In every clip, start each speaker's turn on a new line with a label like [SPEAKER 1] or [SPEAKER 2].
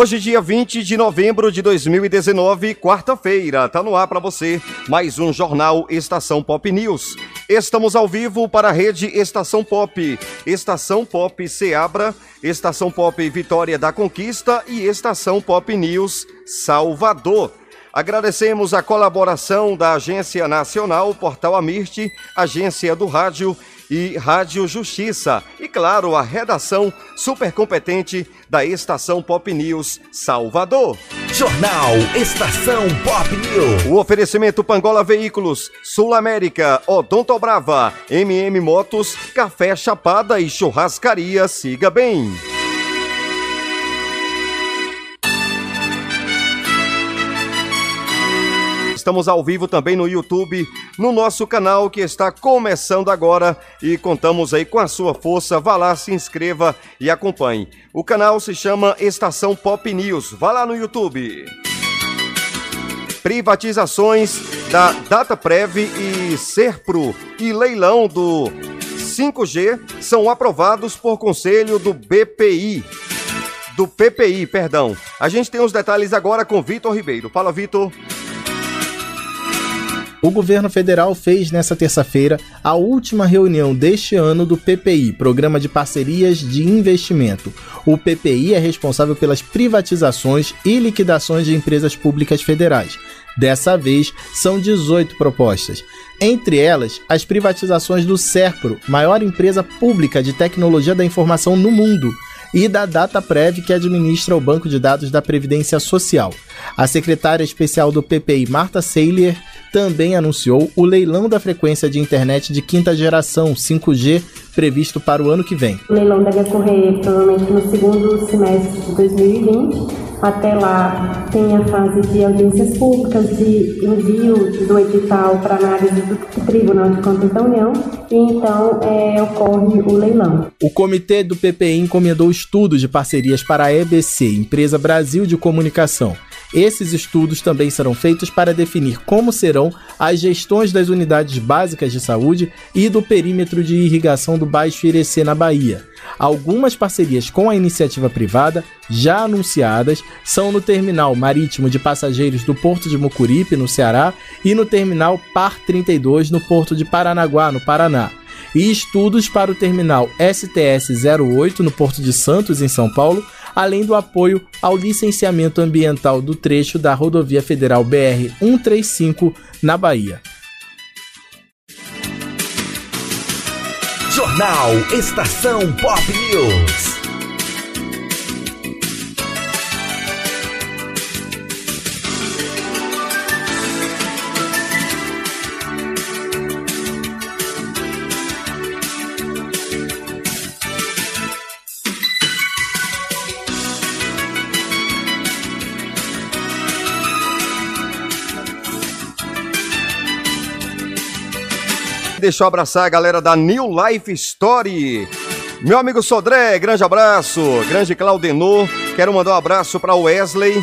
[SPEAKER 1] Hoje, dia 20 de novembro de 2019, quarta-feira, tá no ar para você mais um jornal Estação Pop News. Estamos ao vivo para a rede Estação Pop, Estação Pop Seabra, Estação Pop Vitória da Conquista e Estação Pop News Salvador. Agradecemos a colaboração da Agência Nacional Portal Amirte, Agência do Rádio e Rádio Justiça. E, claro, a redação super competente da Estação Pop News Salvador.
[SPEAKER 2] Jornal Estação Pop News.
[SPEAKER 1] O oferecimento Pangola Veículos, Sul América, Odonto Brava, MM Motos, Café Chapada e Churrascaria. Siga bem. Estamos ao vivo também no YouTube, no nosso canal que está começando agora e contamos aí com a sua força. Vá lá, se inscreva e acompanhe. O canal se chama Estação Pop News. Vá lá no YouTube. Privatizações da Dataprev e Serpro e leilão do 5G são aprovados por conselho do BPI. Do PPI, perdão. A gente tem os detalhes agora com Vitor Ribeiro. Fala, Vitor.
[SPEAKER 3] O governo federal fez nesta terça-feira a última reunião deste ano do PPI, Programa de Parcerias de Investimento. O PPI é responsável pelas privatizações e liquidações de empresas públicas federais. Dessa vez, são 18 propostas. Entre elas, as privatizações do Serpro, maior empresa pública de tecnologia da informação no mundo, e da DataPrev, que administra o banco de dados da Previdência Social. A secretária especial do PPI, Marta Seiler, também anunciou o leilão da frequência de internet de quinta geração 5G previsto para o ano que vem.
[SPEAKER 4] O leilão deve ocorrer provavelmente no segundo semestre de 2020. Até lá tem a fase de audiências públicas, de envio do edital para análise do Tribunal de Contas da União e então é, ocorre o leilão.
[SPEAKER 3] O comitê do PPI encomendou estudos de parcerias para a EBC, Empresa Brasil de Comunicação. Esses estudos também serão feitos para definir como serão as gestões das unidades básicas de saúde e do perímetro de irrigação do Baixo Irecê na Bahia. Algumas parcerias com a iniciativa privada, já anunciadas, são no terminal marítimo de passageiros do Porto de Mucuripe, no Ceará, e no terminal Par 32, no Porto de Paranaguá, no Paraná e estudos para o terminal STS-08 no Porto de Santos, em São Paulo, além do apoio ao licenciamento ambiental do trecho da rodovia federal BR 135 na Bahia.
[SPEAKER 2] Jornal Estação Pop News.
[SPEAKER 1] Deixa eu abraçar a galera da New Life Story. Meu amigo Sodré, grande abraço. Grande Claudenor, quero mandar um abraço para Wesley,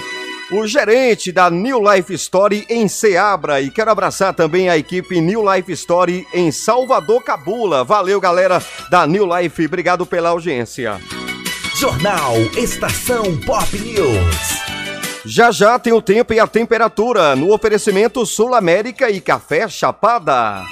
[SPEAKER 1] o gerente da New Life Story em Ceabra. E quero abraçar também a equipe New Life Story em Salvador Cabula. Valeu, galera da New Life. Obrigado pela audiência.
[SPEAKER 2] Jornal Estação Pop News.
[SPEAKER 1] Já já tem o tempo e a temperatura no oferecimento Sul América e Café Chapada.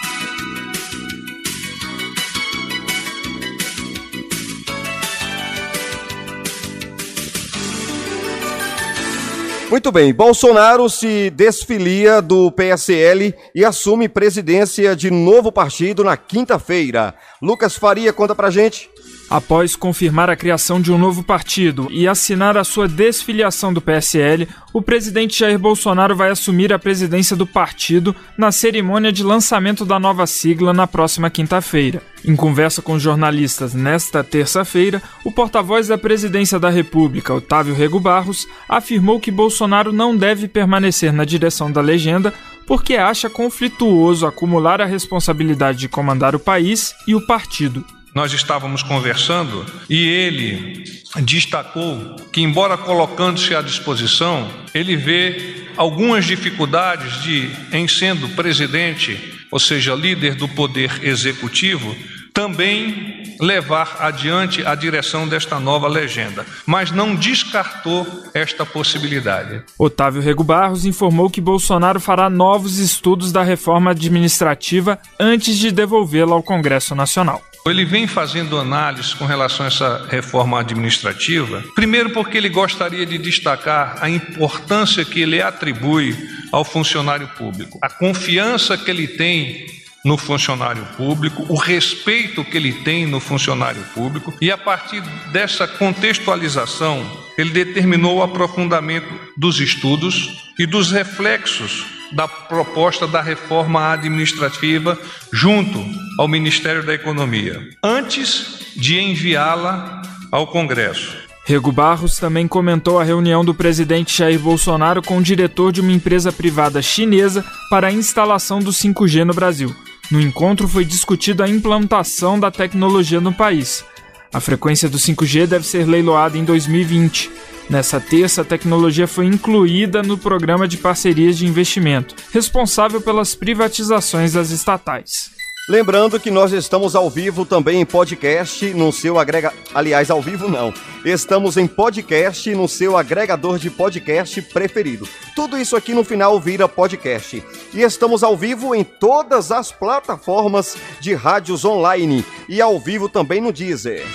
[SPEAKER 1] Muito bem, Bolsonaro se desfilia do PSL e assume presidência de novo partido na quinta-feira. Lucas Faria, conta pra gente.
[SPEAKER 5] Após confirmar a criação de um novo partido e assinar a sua desfiliação do PSL, o presidente Jair Bolsonaro vai assumir a presidência do partido na cerimônia de lançamento da nova sigla na próxima quinta-feira. Em conversa com jornalistas nesta terça-feira, o porta-voz da presidência da República, Otávio Rego Barros, afirmou que Bolsonaro não deve permanecer na direção da legenda porque acha conflituoso acumular a responsabilidade de comandar o país e o partido
[SPEAKER 6] nós estávamos conversando e ele destacou que, embora colocando-se à disposição, ele vê algumas dificuldades de, em sendo presidente, ou seja, líder do poder executivo, também levar adiante a direção desta nova legenda, mas não descartou esta possibilidade.
[SPEAKER 5] Otávio Rego Barros informou que Bolsonaro fará novos estudos da reforma administrativa antes de devolvê-la ao Congresso Nacional.
[SPEAKER 6] Ele vem fazendo análise com relação a essa reforma administrativa, primeiro porque ele gostaria de destacar a importância que ele atribui ao funcionário público, a confiança que ele tem no funcionário público, o respeito que ele tem no funcionário público, e a partir dessa contextualização, ele determinou o aprofundamento dos estudos e dos reflexos da proposta da reforma administrativa junto ao Ministério da Economia, antes de enviá-la ao Congresso.
[SPEAKER 5] Rego Barros também comentou a reunião do presidente Jair Bolsonaro com o diretor de uma empresa privada chinesa para a instalação do 5G no Brasil. No encontro foi discutida a implantação da tecnologia no país. A frequência do 5G deve ser leiloada em 2020. Nessa terça, a tecnologia foi incluída no programa de parcerias de investimento, responsável pelas privatizações das estatais.
[SPEAKER 1] Lembrando que nós estamos ao vivo também em podcast no seu agrega, aliás, ao vivo não. Estamos em podcast no seu agregador de podcast preferido. Tudo isso aqui no final vira podcast. E estamos ao vivo em todas as plataformas de rádios online e ao vivo também no Deezer.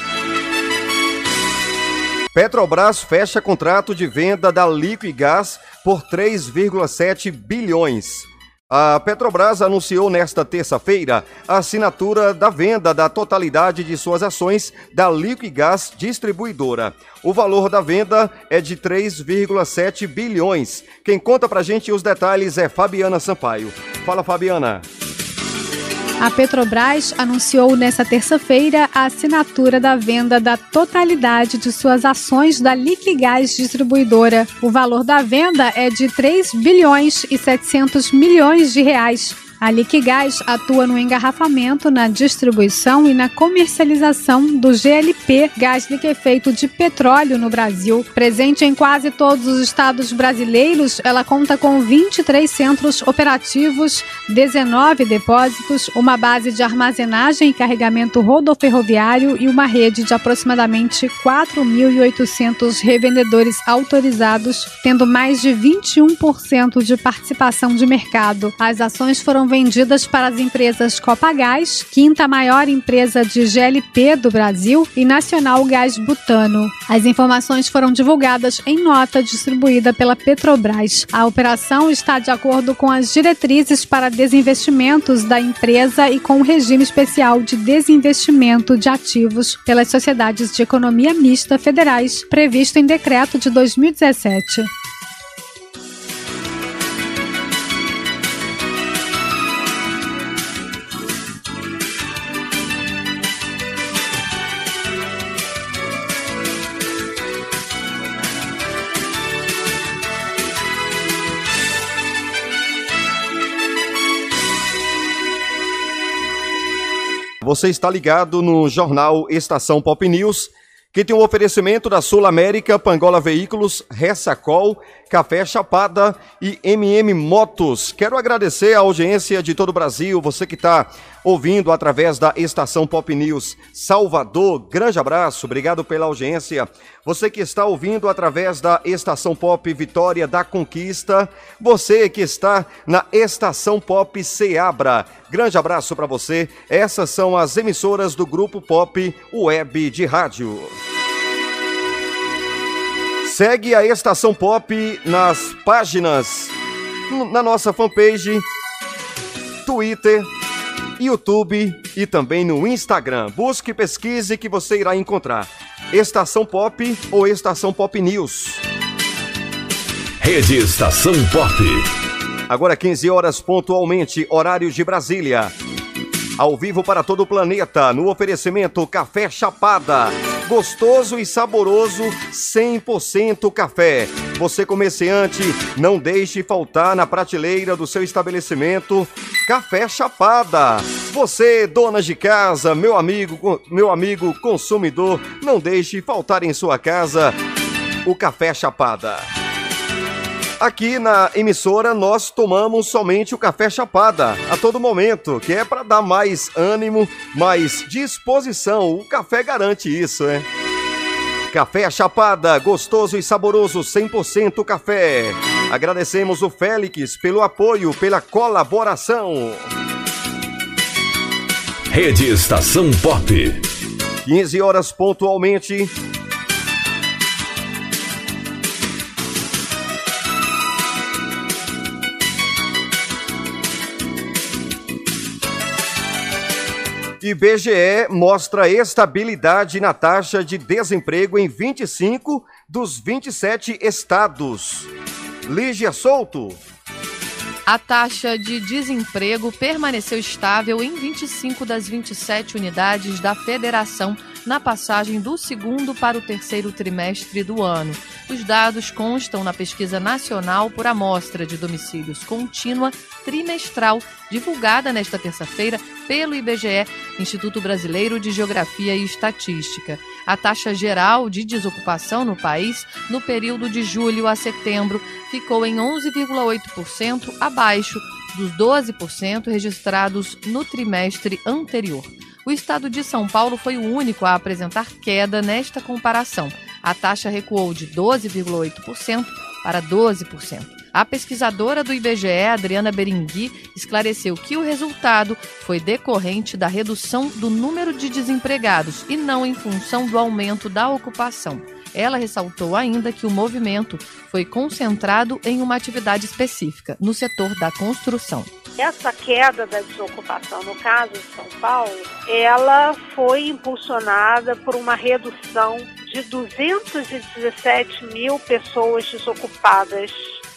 [SPEAKER 1] Petrobras fecha contrato de venda da Liquigás por 3,7 bilhões. A Petrobras anunciou nesta terça-feira a assinatura da venda da totalidade de suas ações da Liquigás Distribuidora. O valor da venda é de 3,7 bilhões. Quem conta pra gente os detalhes é Fabiana Sampaio. Fala, Fabiana.
[SPEAKER 7] A Petrobras anunciou nesta terça-feira a assinatura da venda da totalidade de suas ações da Liquigás Distribuidora. O valor da venda é de 3 bilhões e 700 milhões de reais. A Liquigás atua no engarrafamento, na distribuição e na comercialização do GLP, gás liquefeito de petróleo no Brasil. Presente em quase todos os estados brasileiros, ela conta com 23 centros operativos, 19 depósitos, uma base de armazenagem e carregamento rodoferroviário e uma rede de aproximadamente 4.800 revendedores autorizados, tendo mais de 21% de participação de mercado. As ações foram vendidas para as empresas Copagás, quinta maior empresa de GLP do Brasil, e Nacional Gás Butano. As informações foram divulgadas em nota distribuída pela Petrobras. A operação está de acordo com as diretrizes para desinvestimentos da empresa e com o regime especial de desinvestimento de ativos pelas sociedades de economia mista federais, previsto em decreto de 2017.
[SPEAKER 1] Você está ligado no jornal Estação Pop News, que tem um oferecimento da Sul América, Pangola Veículos, Ressacol, Café Chapada e MM Motos. Quero agradecer a audiência de todo o Brasil, você que está ouvindo através da estação Pop News Salvador. Grande abraço, obrigado pela audiência. Você que está ouvindo através da estação Pop Vitória da Conquista, você que está na estação Pop Seabra. Grande abraço para você. Essas são as emissoras do grupo Pop Web de Rádio. Segue a Estação Pop nas páginas, na nossa fanpage, Twitter, YouTube e também no Instagram. Busque e pesquise que você irá encontrar Estação Pop ou Estação Pop News.
[SPEAKER 2] Rede Estação Pop.
[SPEAKER 1] Agora 15 horas pontualmente, horário de Brasília. Ao vivo para todo o planeta, no oferecimento Café Chapada gostoso e saboroso 100% café. Você comerciante, não deixe faltar na prateleira do seu estabelecimento Café Chapada. Você, dona de casa, meu amigo, meu amigo consumidor, não deixe faltar em sua casa o Café Chapada. Aqui na emissora nós tomamos somente o café chapada a todo momento, que é para dar mais ânimo, mais disposição. O café garante isso, né? Café Chapada, gostoso e saboroso, 100% café. Agradecemos o Félix pelo apoio, pela colaboração.
[SPEAKER 2] Rede Estação Pop.
[SPEAKER 1] 15 horas pontualmente. IBGE mostra estabilidade na taxa de desemprego em 25 dos 27 estados. Lígia Souto.
[SPEAKER 8] A taxa de desemprego permaneceu estável em 25 das 27 unidades da federação na passagem do segundo para o terceiro trimestre do ano. Os dados constam na pesquisa nacional por amostra de domicílios contínua trimestral, divulgada nesta terça-feira pelo IBGE, Instituto Brasileiro de Geografia e Estatística. A taxa geral de desocupação no país, no período de julho a setembro, ficou em 11,8%, abaixo dos 12% registrados no trimestre anterior. O estado de São Paulo foi o único a apresentar queda nesta comparação. A taxa recuou de 12,8% para 12%. A pesquisadora do IBGE, Adriana Berengui, esclareceu que o resultado foi decorrente da redução do número de desempregados e não em função do aumento da ocupação. Ela ressaltou ainda que o movimento foi concentrado em uma atividade específica, no setor da construção.
[SPEAKER 9] Essa queda da desocupação, no caso de São Paulo, ela foi impulsionada por uma redução de 217 mil pessoas desocupadas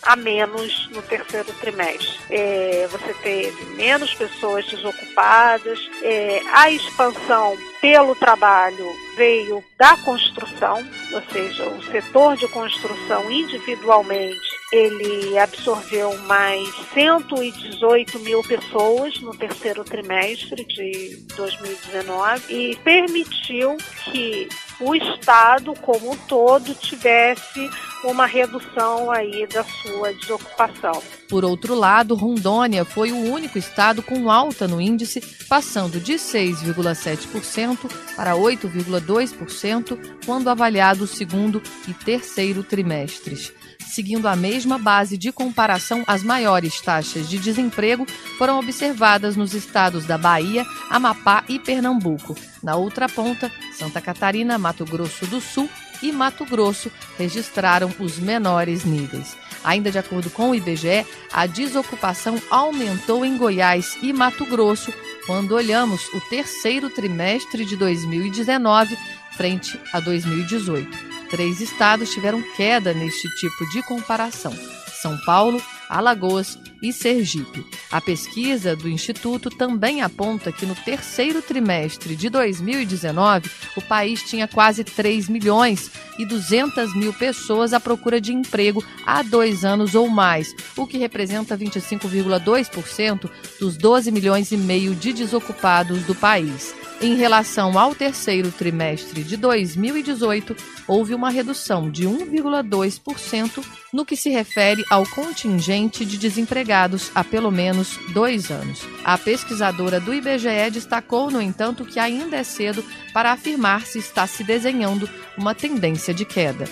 [SPEAKER 9] a menos no terceiro trimestre. É, você teve menos pessoas desocupadas, é, a expansão pelo trabalho veio da construção, ou seja, o setor de construção individualmente ele absorveu mais 118 mil pessoas no terceiro trimestre de 2019 e permitiu que o Estado como um todo tivesse uma redução aí da sua desocupação.
[SPEAKER 8] Por outro lado, Rondônia foi o único estado com alta no índice, passando de 6,7% para 8,2% quando avaliado o segundo e terceiro trimestres. Seguindo a mesma base de comparação, as maiores taxas de desemprego foram observadas nos estados da Bahia, Amapá e Pernambuco. Na outra ponta, Santa Catarina, Mato Grosso do Sul e Mato Grosso registraram os menores níveis. Ainda de acordo com o IBGE, a desocupação aumentou em Goiás e Mato Grosso quando olhamos o terceiro trimestre de 2019 frente a 2018. Três estados tiveram queda neste tipo de comparação: São Paulo, Alagoas e Sergipe. A pesquisa do Instituto também aponta que no terceiro trimestre de 2019, o país tinha quase 3 milhões e 200 mil pessoas à procura de emprego há dois anos ou mais, o que representa 25,2% dos 12 milhões e meio de desocupados do país. Em relação ao terceiro trimestre de 2018, houve uma redução de 1,2% no que se refere ao contingente de desempregados há pelo menos dois anos. A pesquisadora do IBGE destacou, no entanto, que ainda é cedo para afirmar se está se desenhando uma tendência de queda.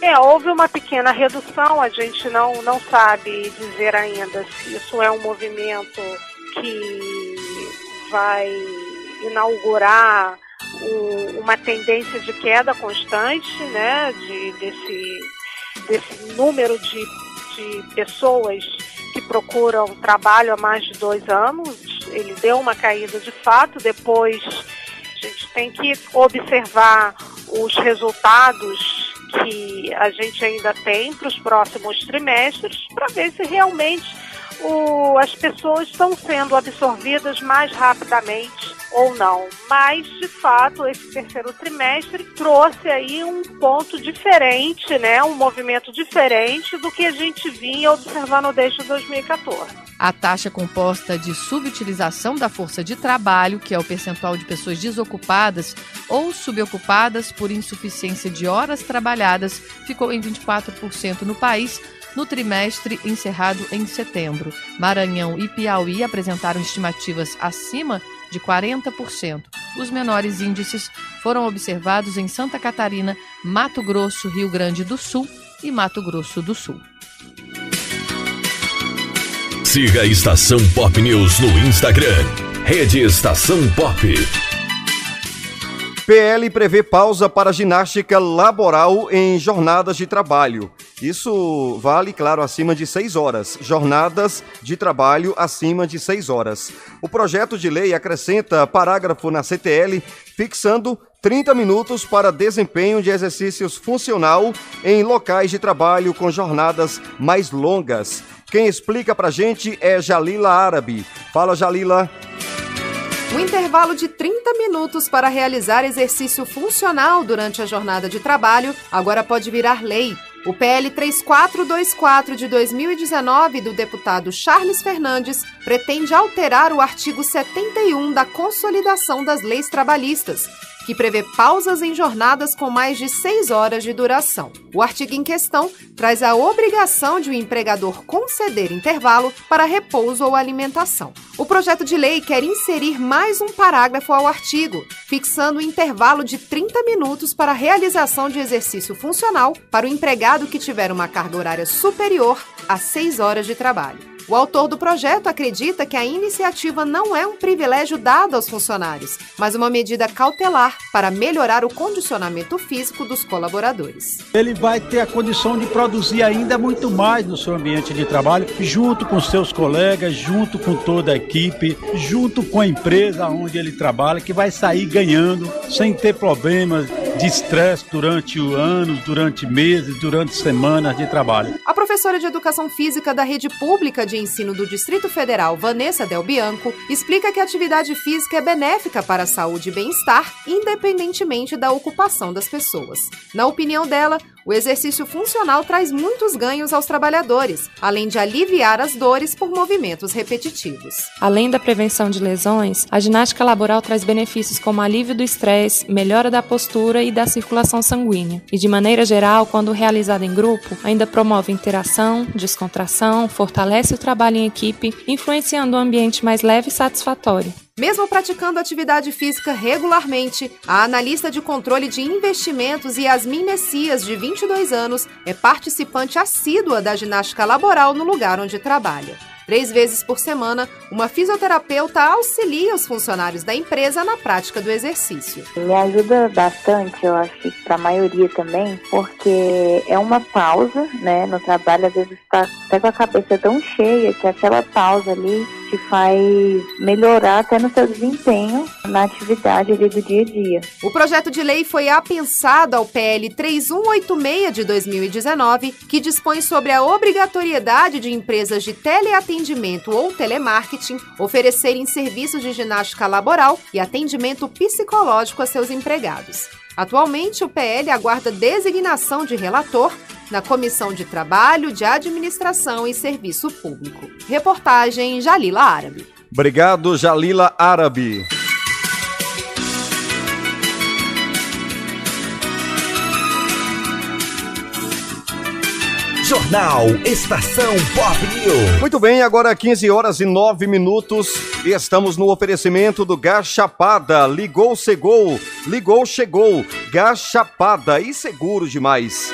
[SPEAKER 9] É, houve uma pequena redução, a gente não, não sabe dizer ainda se isso é um movimento que vai inaugurar um, uma tendência de queda constante, né, de, desse, desse número de, de pessoas que procuram trabalho há mais de dois anos. Ele deu uma caída de fato, depois a gente tem que observar os resultados que a gente ainda tem para os próximos trimestres para ver se realmente o, as pessoas estão sendo absorvidas mais rapidamente ou não. Mas, de fato, esse terceiro trimestre trouxe aí um ponto diferente, né? um movimento diferente do que a gente vinha observando desde 2014.
[SPEAKER 8] A taxa composta de subutilização da força de trabalho, que é o percentual de pessoas desocupadas ou subocupadas por insuficiência de horas trabalhadas, ficou em 24% no país, no trimestre encerrado em setembro. Maranhão e Piauí apresentaram estimativas acima de 40%. Os menores índices foram observados em Santa Catarina, Mato Grosso, Rio Grande do Sul e Mato Grosso do Sul.
[SPEAKER 2] Siga a Estação Pop News no Instagram. Rede Estação Pop.
[SPEAKER 1] PL prevê pausa para ginástica laboral em jornadas de trabalho. Isso vale, claro, acima de seis horas. Jornadas de trabalho acima de seis horas. O projeto de lei acrescenta parágrafo na CTL fixando 30 minutos para desempenho de exercícios funcional em locais de trabalho com jornadas mais longas. Quem explica pra gente é Jalila Árabe. Fala, Jalila.
[SPEAKER 10] O intervalo de 30 minutos para realizar exercício funcional durante a jornada de trabalho agora pode virar lei. O PL 3424 de 2019 do deputado Charles Fernandes pretende alterar o artigo 71 da Consolidação das Leis Trabalhistas, que prevê pausas em jornadas com mais de seis horas de duração. O artigo em questão traz a obrigação de o empregador conceder intervalo para repouso ou alimentação. O projeto de lei quer inserir mais um parágrafo ao artigo, fixando o um intervalo de 30 minutos para a realização de exercício funcional para o empregado que tiver uma carga horária superior a seis horas de trabalho. O autor do projeto acredita que a iniciativa não é um privilégio dado aos funcionários, mas uma medida cautelar para melhorar o condicionamento físico dos colaboradores.
[SPEAKER 11] Ele vai ter a condição de produzir ainda muito mais no seu ambiente de trabalho, junto com seus colegas, junto com toda a equipe, junto com a empresa onde ele trabalha, que vai sair ganhando sem ter problemas de estresse durante anos, durante meses, durante semanas de trabalho.
[SPEAKER 10] A professora de Educação Física da Rede Pública de Ensino do Distrito Federal, Vanessa Del Bianco, explica que a atividade física é benéfica para a saúde e bem-estar, independentemente da ocupação das pessoas. Na opinião dela, o exercício funcional traz muitos ganhos aos trabalhadores, além de aliviar as dores por movimentos repetitivos.
[SPEAKER 12] Além da prevenção de lesões, a ginástica laboral traz benefícios como alívio do estresse, melhora da postura e da circulação sanguínea. E de maneira geral, quando realizada em grupo, ainda promove interação, descontração, fortalece o trabalho em equipe, influenciando um ambiente mais leve e satisfatório.
[SPEAKER 10] Mesmo praticando atividade física regularmente, a analista de controle de investimentos Yasmin Messias, de 22 anos, é participante assídua da ginástica laboral no lugar onde trabalha. Três vezes por semana, uma fisioterapeuta auxilia os funcionários da empresa na prática do exercício.
[SPEAKER 13] Me ajuda bastante, eu acho que para a maioria também, porque é uma pausa, né, no trabalho, às vezes está até com a cabeça tão cheia que aquela pausa ali te faz melhorar até no seu desempenho na atividade ali do dia a dia.
[SPEAKER 10] O projeto de lei foi apensado ao PL 3186 de 2019, que dispõe sobre a obrigatoriedade de empresas de teleatendimento ou telemarketing oferecerem serviços de ginástica laboral e atendimento psicológico a seus empregados. Atualmente, o PL aguarda designação de relator na Comissão de Trabalho, de Administração e Serviço Público. Reportagem Jalila Árabe.
[SPEAKER 1] Obrigado, Jalila Árabe.
[SPEAKER 2] Jornal Estação Pop News.
[SPEAKER 1] Muito bem, agora 15 horas e 9 minutos e estamos no oferecimento do Gás Chapada. Ligou, chegou, ligou, chegou. Gás Chapada e seguro demais.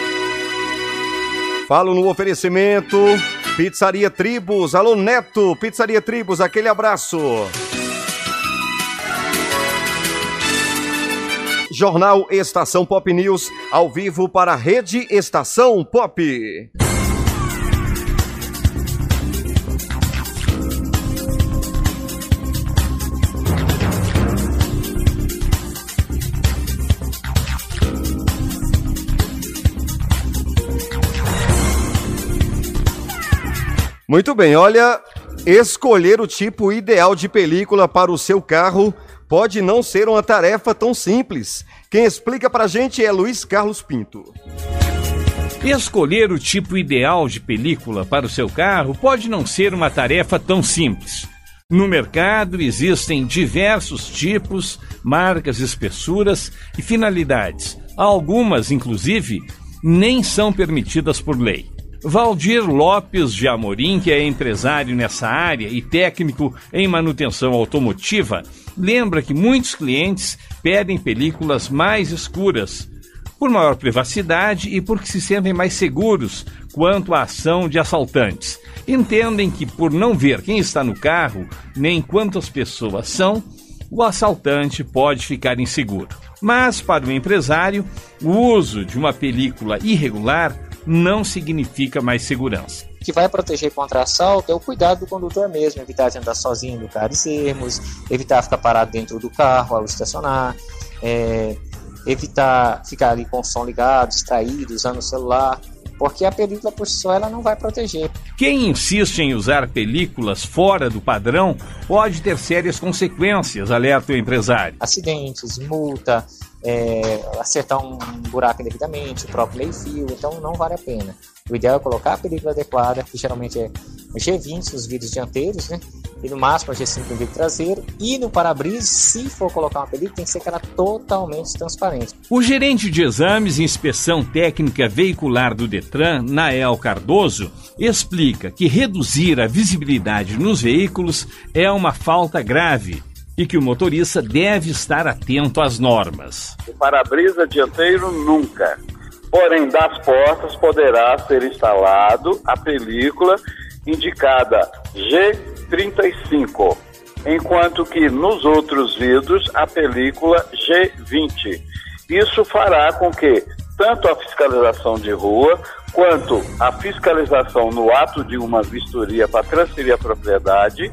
[SPEAKER 1] Falo no oferecimento Pizzaria Tribos. Alô, Neto, Pizzaria Tribos, aquele abraço. Jornal Estação Pop News, ao vivo para a Rede Estação Pop. Muito bem, olha, escolher o tipo ideal de película para o seu carro pode não ser uma tarefa tão simples. Quem explica pra gente é Luiz Carlos Pinto.
[SPEAKER 14] Escolher o tipo ideal de película para o seu carro pode não ser uma tarefa tão simples. No mercado existem diversos tipos, marcas, espessuras e finalidades. Algumas, inclusive, nem são permitidas por lei. Valdir Lopes de Amorim, que é empresário nessa área e técnico em manutenção automotiva, lembra que muitos clientes pedem películas mais escuras, por maior privacidade e porque se sentem mais seguros quanto à ação de assaltantes. Entendem que, por não ver quem está no carro, nem quantas pessoas são, o assaltante pode ficar inseguro. Mas, para o empresário, o uso de uma película irregular não significa mais segurança.
[SPEAKER 15] O que vai proteger contra assalto é o cuidado do condutor mesmo, evitar de andar sozinho no carro e ermos, evitar ficar parado dentro do carro ao estacionar, é, evitar ficar ali com o som ligado, distraído, usando o celular, porque a película por si só ela não vai proteger.
[SPEAKER 14] Quem insiste em usar películas fora do padrão pode ter sérias consequências, alerta o empresário.
[SPEAKER 15] Acidentes, multa, é, acertar um buraco indevidamente, o próprio meio-fio, então não vale a pena. O ideal é colocar a película adequada, que geralmente é G20 nos vidros dianteiros, né? E no máximo a G5 no vidro traseiro. E no para-brisa, se for colocar uma película, tem que ser aquela totalmente transparente.
[SPEAKER 14] O gerente de exames e inspeção técnica veicular do Detran, Nael Cardoso, explica que reduzir a visibilidade nos veículos é uma falta grave e que o motorista deve estar atento às normas.
[SPEAKER 16] O para-brisa dianteiro nunca. Porém, das portas poderá ser instalado a película indicada G35, enquanto que nos outros vidros a película G20. Isso fará com que tanto a fiscalização de rua quanto a fiscalização no ato de uma vistoria para transferir a propriedade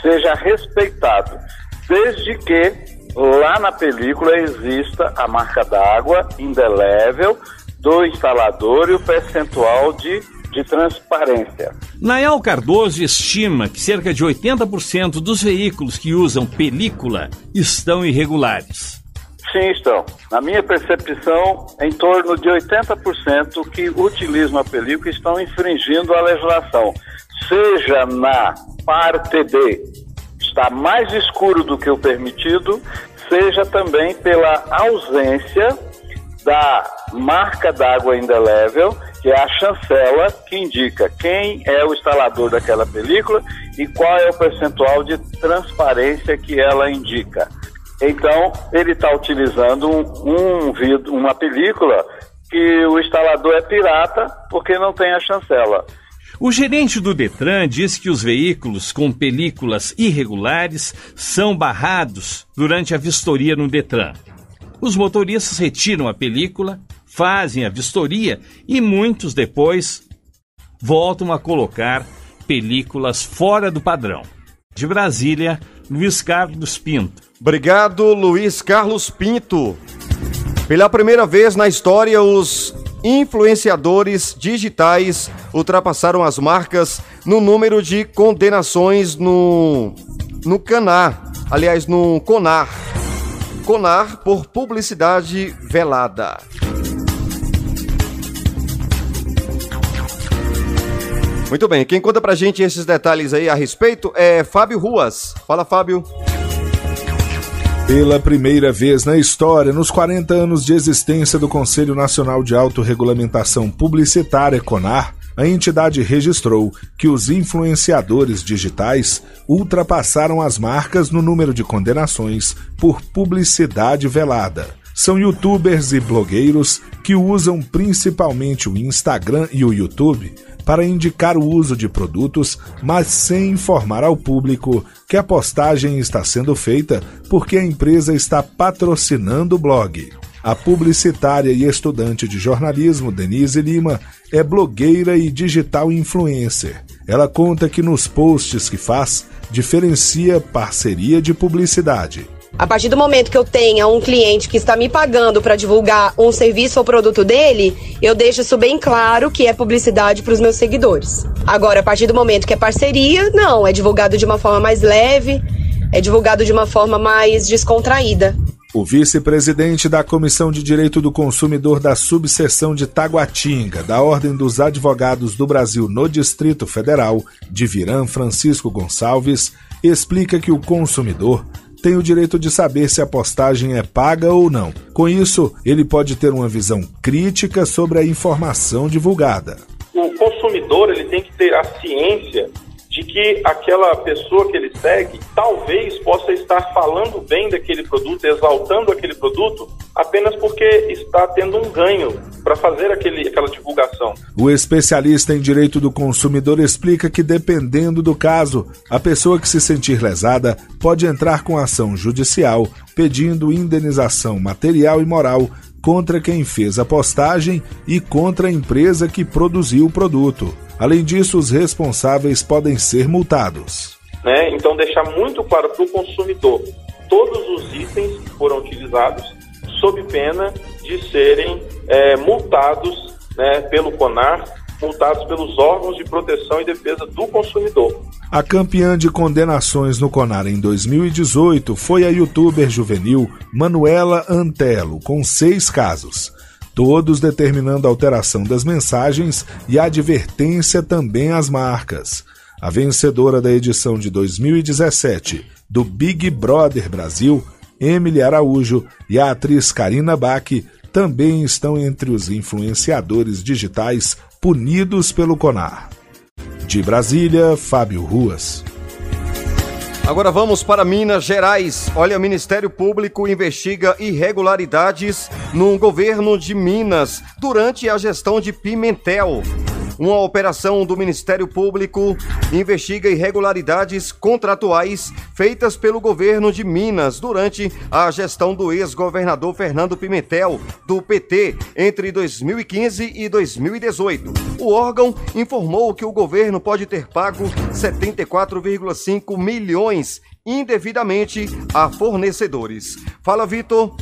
[SPEAKER 16] seja respeitado desde que lá na película exista a marca d'água indelével do instalador e o percentual de, de transparência.
[SPEAKER 14] Nael Cardoso estima que cerca de 80% dos veículos que usam película estão irregulares.
[SPEAKER 16] Sim, estão. Na minha percepção, em torno de 80% que utilizam a película estão infringindo a legislação, seja na parte de está mais escuro do que o permitido, seja também pela ausência da marca d'água indelével, que é a chancela que indica quem é o instalador daquela película e qual é o percentual de transparência que ela indica. Então, ele está utilizando um, um uma película que o instalador é pirata porque não tem a chancela.
[SPEAKER 14] O gerente do Detran diz que os veículos com películas irregulares são barrados durante a vistoria no Detran. Os motoristas retiram a película, fazem a vistoria e muitos depois voltam a colocar películas fora do padrão. De Brasília, Luiz Carlos Pinto.
[SPEAKER 1] Obrigado, Luiz Carlos Pinto. Pela primeira vez na história, os influenciadores digitais ultrapassaram as marcas no número de condenações no, no Canar, aliás, no Conar. Conar por publicidade velada. Muito bem, quem conta pra gente esses detalhes aí a respeito é Fábio Ruas. Fala, Fábio.
[SPEAKER 17] Pela primeira vez na história, nos 40 anos de existência do Conselho Nacional de Autorregulamentação Publicitária, CONAR, a entidade registrou que os influenciadores digitais ultrapassaram as marcas no número de condenações por publicidade velada. São youtubers e blogueiros que usam principalmente o Instagram e o YouTube para indicar o uso de produtos, mas sem informar ao público que a postagem está sendo feita porque a empresa está patrocinando o blog. A publicitária e estudante de jornalismo Denise Lima é blogueira e digital influencer. Ela conta que nos posts que faz diferencia parceria de publicidade.
[SPEAKER 18] A partir do momento que eu tenha um cliente que está me pagando para divulgar um serviço ou produto dele, eu deixo isso bem claro que é publicidade para os meus seguidores. Agora, a partir do momento que é parceria, não, é divulgado de uma forma mais leve, é divulgado de uma forma mais descontraída.
[SPEAKER 17] O vice-presidente da Comissão de Direito do Consumidor da subseção de Taguatinga, da Ordem dos Advogados do Brasil no Distrito Federal, Diviran Francisco Gonçalves, explica que o consumidor tem o direito de saber se a postagem é paga ou não. Com isso, ele pode ter uma visão crítica sobre a informação divulgada.
[SPEAKER 16] O
[SPEAKER 19] consumidor ele tem que ter a ciência de que aquela pessoa que ele segue talvez possa estar falando bem daquele produto, exaltando aquele produto, apenas porque está tendo um ganho para fazer aquele, aquela divulgação.
[SPEAKER 17] O especialista em direito do consumidor explica que, dependendo do caso, a pessoa que se sentir lesada pode entrar com ação judicial pedindo indenização material e moral contra quem fez a postagem e contra a empresa que produziu o produto. Além disso, os responsáveis podem ser multados.
[SPEAKER 19] Né? Então, deixar muito claro para o consumidor todos os itens que foram utilizados, sob pena de serem é, multados né, pelo CONAR, multados pelos órgãos de proteção e defesa do consumidor.
[SPEAKER 17] A campeã de condenações no CONAR em 2018 foi a youtuber juvenil Manuela Antelo, com seis casos todos determinando alteração das mensagens e advertência também às marcas. A vencedora da edição de 2017 do Big Brother Brasil, Emily Araújo, e a atriz Karina Bach também estão entre os influenciadores digitais punidos pelo CONAR. De Brasília, Fábio Ruas.
[SPEAKER 1] Agora vamos para Minas Gerais. Olha, o Ministério Público investiga irregularidades no governo de Minas durante a gestão de Pimentel. Uma operação do Ministério Público investiga irregularidades contratuais feitas pelo governo de Minas durante a gestão do ex-governador Fernando Pimentel, do PT, entre 2015 e 2018. O órgão informou que o governo pode ter pago 74,5 milhões indevidamente a fornecedores. Fala, Vitor.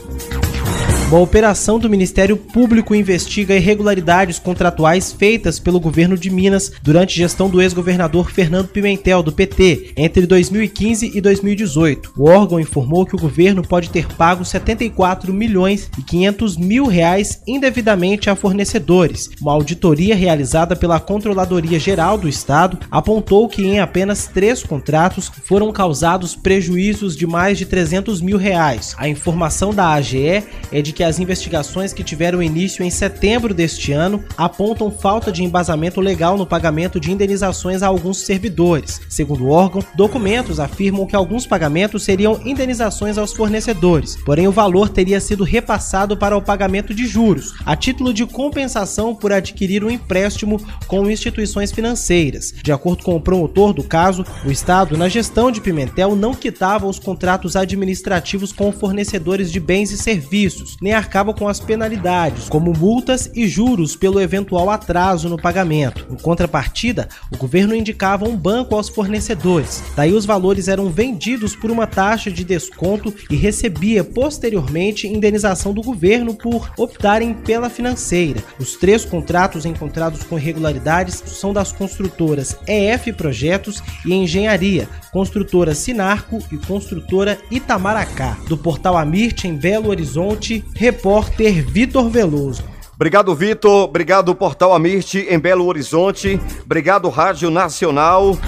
[SPEAKER 20] Uma operação do Ministério Público investiga irregularidades contratuais feitas pelo governo de Minas durante gestão do ex-governador Fernando Pimentel, do PT, entre 2015 e 2018. O órgão informou que o governo pode ter pago 74 milhões e 500 mil reais indevidamente a fornecedores. Uma auditoria realizada pela Controladoria Geral do Estado apontou que em apenas três contratos foram causados prejuízos de mais de 300 mil reais. A informação da AGE é de que que as investigações que tiveram início em setembro deste ano apontam falta de embasamento legal no pagamento de indenizações a alguns servidores. Segundo o órgão, documentos afirmam que alguns pagamentos seriam indenizações aos fornecedores, porém o valor teria sido repassado para o pagamento de juros, a título de compensação por adquirir um empréstimo com instituições financeiras. De acordo com o promotor do caso, o Estado, na gestão de Pimentel, não quitava os contratos administrativos com fornecedores de bens e serviços, nem arcava com as penalidades, como multas e juros pelo eventual atraso no pagamento. Em contrapartida, o governo indicava um banco aos fornecedores. Daí os valores eram vendidos por uma taxa de desconto e recebia posteriormente indenização do governo por optarem pela financeira. Os três contratos encontrados com irregularidades são das construtoras EF Projetos e Engenharia, construtora Sinarco e construtora Itamaracá. Do portal Amirte em Belo Horizonte, repórter Vitor Veloso.
[SPEAKER 1] Obrigado, Vitor. Obrigado, Portal Amirte em Belo Horizonte. Obrigado, Rádio Nacional.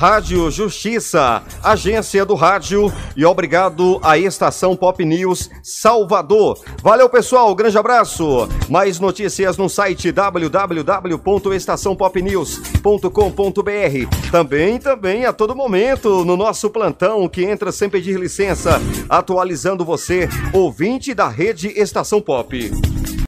[SPEAKER 1] Rádio Justiça, agência do rádio e obrigado à Estação Pop News Salvador. Valeu, pessoal, grande abraço. Mais notícias no site www.estaçãopopnews.com.br. Também, também a todo momento no nosso plantão que entra sem pedir licença, atualizando você, ouvinte da rede Estação Pop.